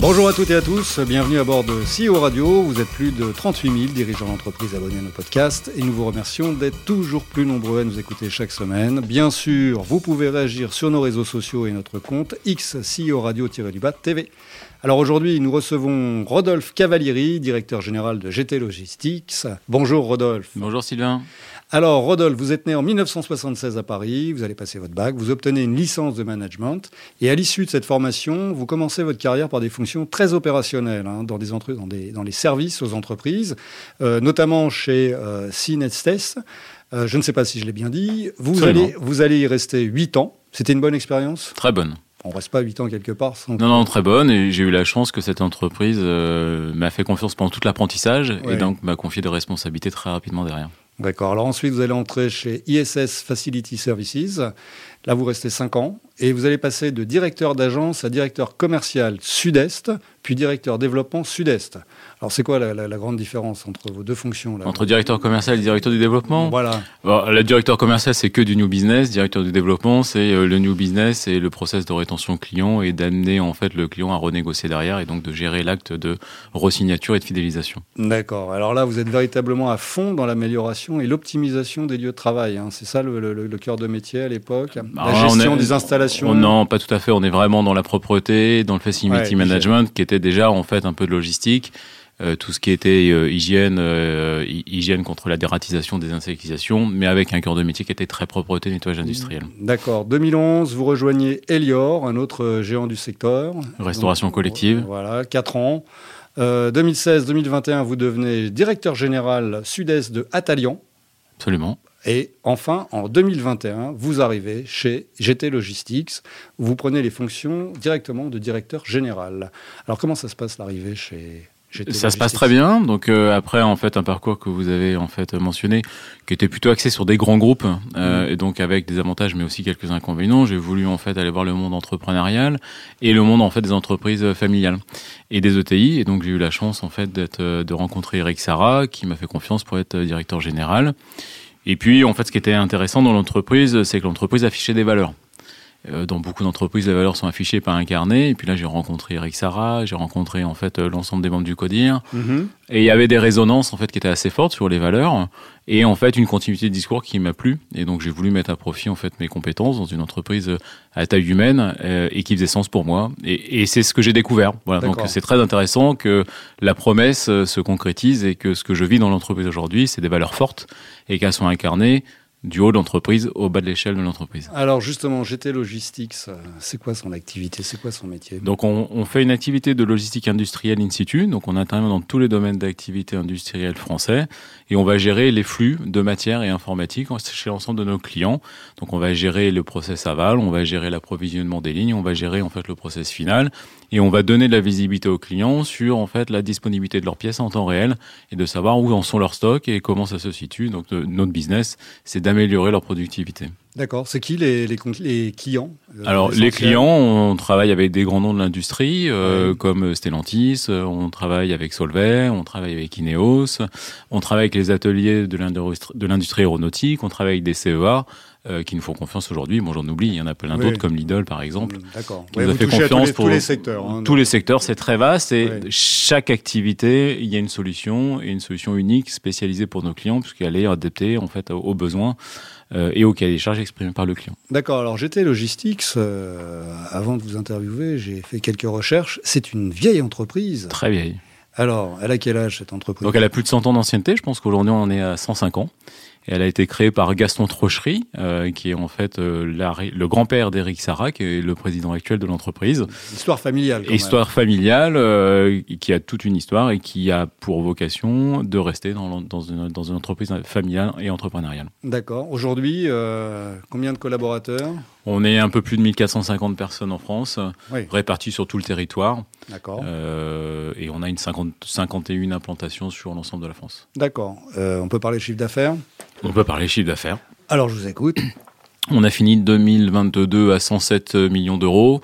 Bonjour à toutes et à tous, bienvenue à bord de CEO Radio. Vous êtes plus de 38 000 dirigeants d'entreprise abonnés à nos podcasts et nous vous remercions d'être toujours plus nombreux à nous écouter chaque semaine. Bien sûr, vous pouvez réagir sur nos réseaux sociaux et notre compte X CEO Radio-du-Bas TV. Alors aujourd'hui, nous recevons Rodolphe Cavalieri, directeur général de GT Logistics. Bonjour Rodolphe. Bonjour Sylvain. Alors Rodolphe, vous êtes né en 1976 à Paris, vous allez passer votre bac, vous obtenez une licence de management et à l'issue de cette formation, vous commencez votre carrière par des fonctions très opérationnelles hein, dans, des dans, des, dans les services aux entreprises, euh, notamment chez euh, euh, je ne sais pas si je l'ai bien dit. Vous allez, vous allez y rester 8 ans. C'était une bonne expérience? Très bonne on reste pas 8 ans quelque part. Sans... Non, non, très bonne. Et j'ai eu la chance que cette entreprise euh, m'a fait confiance pendant tout l'apprentissage et donc m'a confié des responsabilités très rapidement derrière. D'accord. Alors ensuite, vous allez entrer chez ISS Facility Services. Là, vous restez 5 ans et vous allez passer de directeur d'agence à directeur commercial sud-est, puis directeur développement sud-est. Alors, c'est quoi la, grande différence entre vos deux fonctions là? Entre directeur commercial et directeur du développement? Voilà. le directeur commercial, c'est que du new business. Directeur du développement, c'est euh, le new business et le process de rétention client et d'amener en fait le client à renégocier derrière et donc de gérer l'acte de resignature et de fidélisation. D'accord. Alors là, vous êtes véritablement à fond dans l'amélioration et l'optimisation des lieux de travail. Hein. C'est ça le, cœur de métier à l'époque? La gestion des installations Non, pas tout à fait. On est vraiment dans la propreté, dans le facility management, qui était déjà en fait un peu de logistique. Euh, tout ce qui était euh, hygiène, euh, hygiène contre la dératisation, désinsectisation, mais avec un cœur de métier qui était très propreté, nettoyage industriel. D'accord. 2011, vous rejoignez Elior, un autre géant du secteur. Restauration collective. Voilà, 4 ans. 2016-2021, vous devenez directeur général sud-est de Atalian. Absolument. Et enfin, en 2021, vous arrivez chez GT Logistics, où vous prenez les fonctions directement de directeur général. Alors comment ça se passe l'arrivée chez ça se passe très bien. Donc euh, après, en fait, un parcours que vous avez en fait mentionné, qui était plutôt axé sur des grands groupes euh, mm. et donc avec des avantages, mais aussi quelques inconvénients. J'ai voulu en fait aller voir le monde entrepreneurial et le monde en fait des entreprises familiales et des ETI. Et donc j'ai eu la chance en fait d'être euh, de rencontrer Eric Sarah, qui m'a fait confiance pour être directeur général. Et puis en fait, ce qui était intéressant dans l'entreprise, c'est que l'entreprise affichait des valeurs. Euh, dans beaucoup d'entreprises, les valeurs sont affichées par un carnet. Et puis là, j'ai rencontré Eric Sarah, j'ai rencontré en fait euh, l'ensemble des membres du CODIR. Mm-hmm. Et il y avait des résonances en fait qui étaient assez fortes sur les valeurs et en fait une continuité de discours qui m'a plu. Et donc j'ai voulu mettre à profit en fait mes compétences dans une entreprise à taille humaine euh, et qui faisait sens pour moi. Et, et c'est ce que j'ai découvert. Voilà. Donc c'est très intéressant que la promesse se concrétise et que ce que je vis dans l'entreprise aujourd'hui, c'est des valeurs fortes et qu'elles sont incarnées du haut de l'entreprise au bas de l'échelle de l'entreprise. Alors justement, GT Logistics, euh, c'est quoi son activité? C'est quoi son métier? Donc on, fait une activité de logistique industrielle in situ, donc on intervient dans tous les domaines d'activité industrielle français et on va gérer les flux de matière et informatique chez l'ensemble de nos clients. Donc on va gérer le process aval, on va gérer l'approvisionnement des lignes, on va gérer en fait le process final et on va donner de la visibilité aux clients sur en fait la disponibilité de leurs pièces en temps réel et de savoir où en sont leurs stocks et comment ça se situe. Donc notre business, c'est d'améliorer leur productivité. D'accord. C'est qui les, les, clients euh, Alors les clients, on travaille avec des grands noms de l'industrie euh, comme Stellantis, euh, on travaille avec Solvay, on travaille avec Ineos, on travaille avec les ateliers de l'industrie aéronautique, on travaille avec des CEA. Qui nous font confiance aujourd'hui. Bon, j'en oublie, il y en a plein d'autres comme Lidl par exemple. Mm, d'accord. Qui nous a fait confiance pour tous les secteurs. Hein, tous les secteurs, c'est très vaste et chaque activité, il y a une solution et une solution unique spécialisée pour nos clients puisqu'elle est adaptée en fait aux besoins. Euh, et au cahier des charges exprimé par le client. D'accord. Alors j'étais Logistics. Euh, avant de vous interviewer, j'ai fait quelques recherches. C'est une vieille entreprise. Très vieille. Alors, elle a quel âge cette entreprise? Donc elle a plus de 100 ans d'ancienneté. Je pense qu'aujourd'hui on en est à 105 ans elle a été créée par Gaston Trochery, euh, qui est en fait euh, le grand-père d'Éric Sarah, qui est le président actuel de l'entreprise. Histoire familiale. Quand histoire familiale, euh, qui a toute une histoire et qui a pour vocation de rester dans, dans, une, dans une, entreprise familiale et entrepreneuriale. D'accord. Aujourd'hui, combien de collaborateurs? On est un peu plus de 1450 personnes en France, réparties sur tout le territoire. D'accord. Et on a une 50, 51 implantations sur l'ensemble de la France. D'accord. on peut parler chiffre d'affaires? On peut parler chiffre d'affaires. Alors, je vous écoute. On a fini 2022 à 107 millions d'euros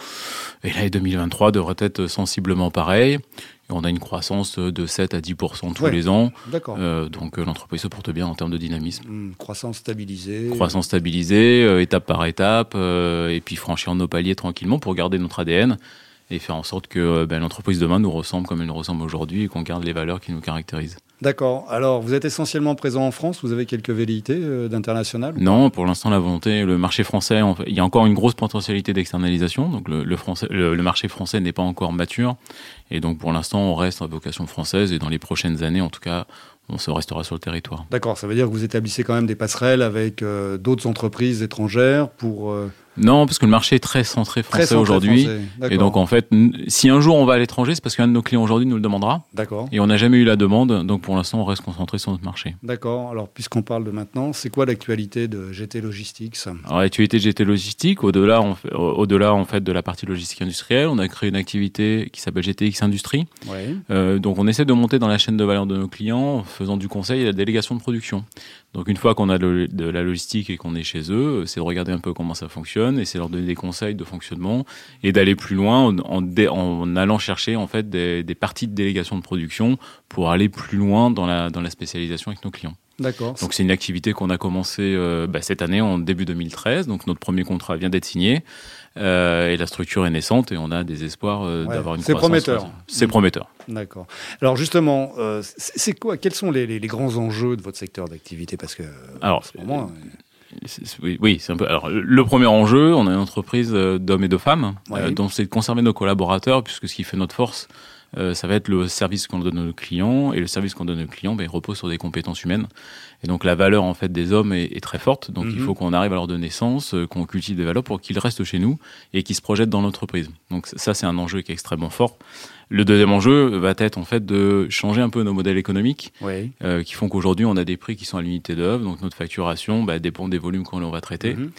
Et l'année 2023 devrait être sensiblement pareil. Et on a une croissance de 7 à 10% tous Ouais. les ans. D'accord. Euh, donc euh, l'entreprise se porte bien en termes de dynamisme. Croissance stabilisée. Croissance stabilisée, euh, étape par étape, euh, et puis franchir nos paliers tranquillement pour garder notre ADN et faire en sorte que euh, ben, l'entreprise demain nous ressemble comme elle nous ressemble aujourd'hui et qu'on garde les valeurs qui nous caractérisent. D'accord. Alors, vous êtes essentiellement présent en France. Vous avez quelques velléités euh, d'international Non, pour l'instant, la volonté, le marché français, il y a encore une grosse potentialité d'externalisation. Donc, le, le, français, le, le marché français n'est pas encore mature. Et donc, pour l'instant, on reste à vocation française. Et dans les prochaines années, en tout cas, on se restera sur le territoire. D'accord. Ça veut dire que vous établissez quand même des passerelles avec euh, d'autres entreprises étrangères pour. euh, Non, parce que le marché est très centré français aujourd'hui. Et donc, en fait, si un jour on va à l'étranger, c'est parce qu'un de nos clients aujourd'hui nous le demandera. D'accord. Et on n'a jamais eu la demande. Donc, pour l'instant, on reste concentré sur notre marché. D'accord. Alors, puisqu'on parle de maintenant, c'est quoi l'actualité de GT Logistics? Alors, l'actualité de GT Logistique, au-delà, au-delà, en fait, de la partie logistique industrielle, on a créé une activité qui s'appelle GTX Industrie. Euh, donc on essaie de monter dans la chaîne de valeur de nos clients en faisant du conseil et la délégation de production. Donc une fois qu'on a de la logistique et qu'on est chez eux, c'est de regarder un peu comment ça fonctionne et c'est leur donner des conseils de fonctionnement et d'aller plus loin en, en dé- en allant chercher en fait des, des parties de délégation de production pour aller plus loin dans la, dans la spécialisation avec nos clients. D'accord. Donc c'est une activité qu'on a commencé euh, bah, cette année en début 2013. Donc notre premier contrat vient d'être signé euh, et la structure est naissante et on a des espoirs euh, Ouais, d'avoir une c'est prometteur. C'est prometteur. D'accord. Alors justement, c'est quoi Quels sont les, les- les grands enjeux de votre secteur d'activité? Parce que Alors, en ce moment, Oui, oui, c'est un peu. Alors, le- premier enjeu, on a une entreprise euh, d'hommes et de femmes, euh, dont c'est de conserver nos collaborateurs, puisque ce qui fait notre force, euh, ça va être le service qu'on donne à nos clients, et le service qu'on donne à nos clients, ben, il repose sur des compétences humaines. Et donc, la valeur en fait des hommes est, est très forte. Donc, il Mhm. faut qu'on arrive à leur donner sens, euh, qu'on cultive des valeurs pour qu'ils restent chez nous et qu'ils se projettent dans l'entreprise. Donc, ça, c'est un enjeu qui est extrêmement fort. Le deuxième enjeu va être en fait de changer un peu nos modèles économiques oui. euh, qui font qu'aujourd'hui on a des prix qui sont à l'unité d'œuvre, donc notre facturation bah, dépend des volumes qu'on va traiter. Mhm.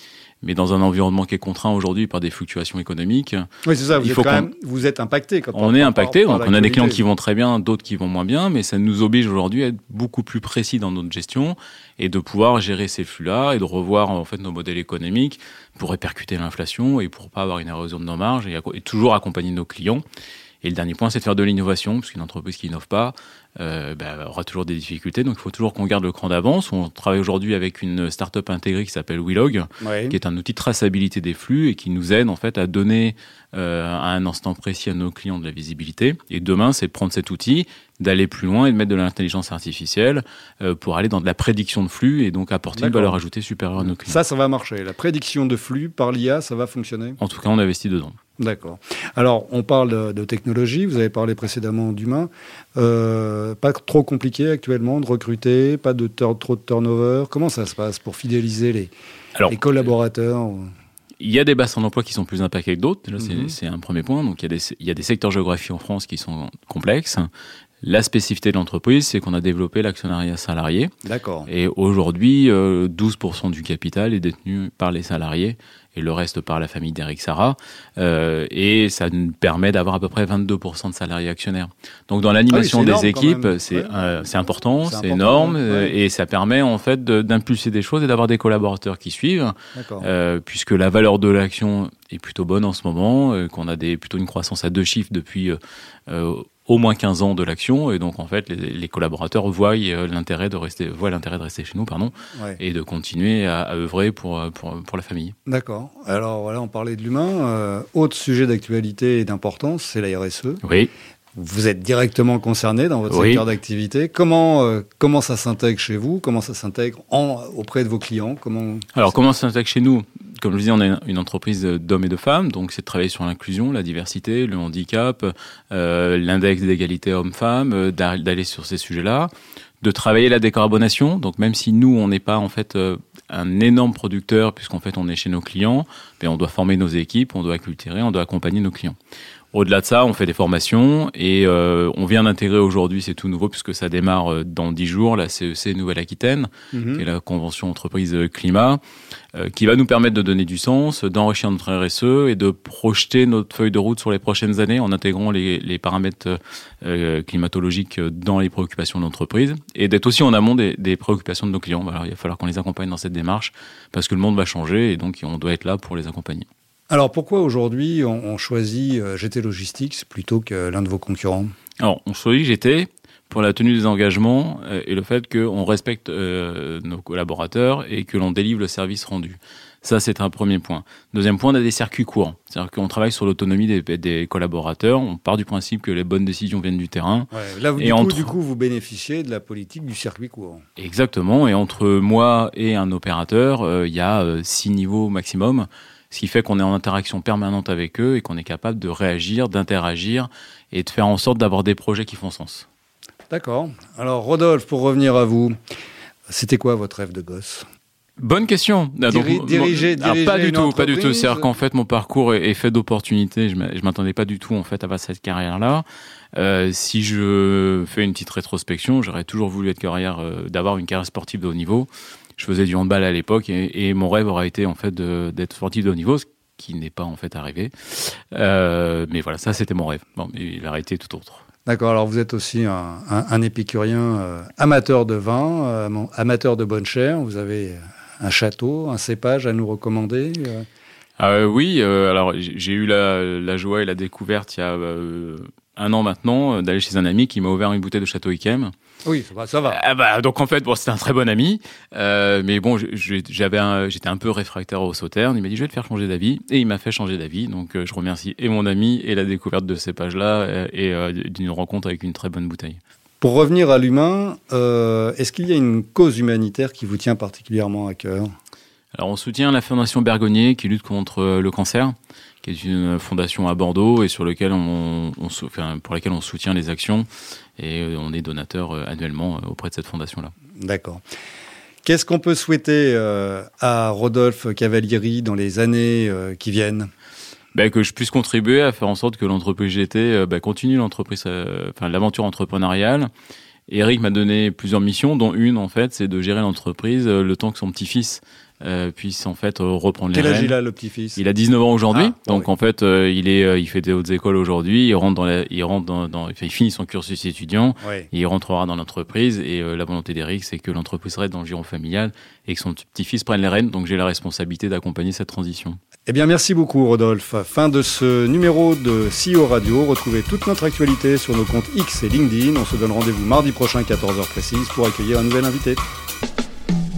Mais dans un environnement qui est contraint aujourd'hui par des fluctuations économiques, Oui, c'est ça. Vous Il êtes faut quand même, vous êtes impacté. Quand on est impacté. Donc on a des clients qui vont très bien, d'autres qui vont moins bien, mais ça nous oblige aujourd'hui à être beaucoup plus précis dans notre gestion et de pouvoir gérer ces flux-là et de revoir en fait nos modèles économiques pour répercuter l'inflation et pour pas avoir une érosion de nos marges et, et toujours accompagner nos clients. Et le dernier point, c'est de faire de l'innovation, parce qu'une entreprise qui n'innove pas euh, bah, aura toujours des difficultés. Donc il faut toujours qu'on garde le cran d'avance. On travaille aujourd'hui avec une start-up intégrée qui s'appelle Willog, qui est un outil de traçabilité des flux et qui nous aide en fait à donner euh, à un instant précis à nos clients de la visibilité. Et demain, c'est de prendre cet outil, d'aller plus loin et de mettre de l'intelligence artificielle euh, pour aller dans de la prédiction de flux et donc apporter une valeur ajoutée supérieure à nos clients. Ça, ça va marcher. La prédiction de flux par l'IA, ça va fonctionner? En tout cas, on investit dedans. D'accord. Alors, on parle de, technologie. Vous avez parlé précédemment d'humain. Euh, pas trop compliqué actuellement de recruter, pas de trop de turnover. Comment ça se passe pour fidéliser les, Alors, les collaborateurs Il y a des bassins d'emploi qui sont plus impactés que d'autres. Mhm. c'est un premier point. Donc, il y, a des, il y a des secteurs géographiques en France qui sont complexes. La spécificité de l'entreprise, c'est qu'on a développé l'actionnariat salarié. D'accord. Et aujourd'hui, euh, 12% du capital est détenu par les salariés et le reste par la famille d'Eric Sarah. Euh, et ça nous permet d'avoir à peu près 22% de salariés actionnaires. Donc dans l'animation Ah oui, des équipes, même. c'est Ouais. euh, c'est important, C'est énorme, ouais. euh, et ça permet en fait de- d'impulser des choses et d'avoir des collaborateurs qui suivent. Euh, puisque la valeur de l'action est plutôt bonne en ce moment, qu'on a des, plutôt une croissance à deux chiffres depuis au moins 15 ans de l'action, et donc en fait les, les collaborateurs voient l'intérêt de rester, voient l'intérêt de rester chez nous, pardon, Ouais. et de continuer à, à œuvrer pour, pour, pour la famille. D'accord. Alors voilà, on parlait de l'humain. Euh, autre sujet d'actualité et d'importance, c'est la RSE. Oui. Vous êtes directement concerné dans votre Oui. secteur d'activité. Comment, euh, comment ça s'intègre chez vous? Comment ça s'intègre auprès de vos clients? Comment Alors comment ça s'intègre chez nous? Comme je vous disais, on est une entreprise d'hommes et de femmes, donc c'est de travailler sur l'inclusion, la diversité, le handicap, euh, l'index d'égalité homme-femme, d'a- d'aller sur ces sujets-là, de travailler la décarbonation. Donc même si nous, on n'est pas en fait euh, un énorme producteur, puisqu'en fait on est chez nos clients, mais on doit former nos équipes, on doit cultiver, on doit accompagner nos clients. Au-delà de ça, on fait des formations et euh, on vient d'intégrer aujourd'hui, c'est tout nouveau puisque ça démarre euh, dans 10 jours, la CEC Nouvelle-Aquitaine, Mhm. qui est la convention entreprise euh, climat, euh, qui va nous permettre de donner du sens, d'enrichir notre RSE et de projeter notre feuille de route sur les prochaines années en intégrant les, les paramètres euh, climatologiques dans les préoccupations de l'entreprise et d'être aussi en amont des, des préoccupations de nos clients. Il va falloir qu'on les accompagne dans cette démarche parce que le monde va changer et donc on doit être là pour les accompagner. Alors pourquoi aujourd'hui on, choisit GT Logistics plutôt que l'un de vos concurrents? Alors on choisit GT pour la tenue des engagements et le fait qu'on respecte nos collaborateurs et que l'on délivre le service rendu. Ça, c'est un premier point. Deuxième point, on a des circuits courts. C'est-à-dire qu'on travaille sur l'autonomie des, collaborateurs. On part du principe que les bonnes décisions viennent du terrain. là, vous, et du, coup, du, coup, vous bénéficiez de la politique du circuit court. Exactement. Et entre moi et un opérateur, euh, il y a euh, six niveaux maximum. Ce qui fait qu'on est en interaction permanente avec eux et qu'on est capable de réagir, d'interagir et de faire en sorte d'avoir des projets qui font sens. D'accord. Alors, Rodolphe, pour revenir à vous, c'était quoi votre rêve de gosse? Bonne question. Ah, diriger, pas du tout, pas du tout. C'est-à-dire qu'en fait, mon parcours est, fait d'opportunités. Je m'attendais pas du tout en fait à cette carrière-là. Euh, si je fais une petite rétrospection, j'aurais toujours voulu être carrière, euh, d'avoir une carrière sportive de haut niveau. Je faisais du handball à l'époque et, mon rêve aurait été en fait d'être sportif de haut niveau, ce qui n'est pas en fait arrivé. Euh, mais voilà, ça c'était mon rêve. Bon, il a été tout autre. D'accord, alors vous êtes aussi un, épicurien amateur de vin, amateur de bonne chair. Vous avez un château, un cépage à nous recommander euh? Ah, Oui, euh, alors j'ai eu la, joie et la découverte il y a euh, un an maintenant d'aller chez un ami qui m'a ouvert une bouteille de Château Yquem. Oui, ça va. Ah bah, donc en fait, bon, c'était un très bon ami, mais bon, j'avais, j'étais un peu réfractaire au sauterne. Il m'a dit, je vais te faire changer d'avis, et il m'a fait changer d'avis. Donc je remercie et mon ami et la découverte de ces pages-là et d'une rencontre avec une très bonne bouteille. Pour revenir à l'humain, euh, est-ce qu'il y a une cause humanitaire qui vous tient particulièrement à cœur? Alors on soutient la Fondation Bergonnier qui lutte contre le cancer, qui est une fondation à Bordeaux et sur lequel on, pour laquelle on soutient les actions et euh, on est donateur euh, annuellement auprès de cette fondation-là. D'accord. Qu'est-ce qu'on peut souhaiter à Rodolphe Cavalieri dans les années qui viennent? Bah, que je puisse contribuer à faire en sorte que l'entreprise GT euh, bah, continue l'entreprise, euh, enfin l'aventure entrepreneuriale. Eric m'a donné plusieurs missions, dont une en fait, c'est de gérer l'entreprise euh, le temps que son petit-fils euh, puisse en fait reprendre Quel les âge il a le petit-fils Il a 19 ans aujourd'hui, ah, donc en fait il est, il fait des hautes écoles aujourd'hui, il rentre dans, la, il rentre dans, dans il finit son cursus étudiant, et il rentrera dans l'entreprise et la volonté d'Eric c'est que l'entreprise reste dans le giron familial et que son petit-fils prenne les rênes, donc j'ai la responsabilité d'accompagner cette transition. Eh bien, merci beaucoup, Rodolphe. Fin de ce numéro de CEO Radio. Retrouvez toute notre actualité sur nos comptes X et LinkedIn. On se donne rendez-vous mardi prochain, 14h précise, pour accueillir un nouvel invité.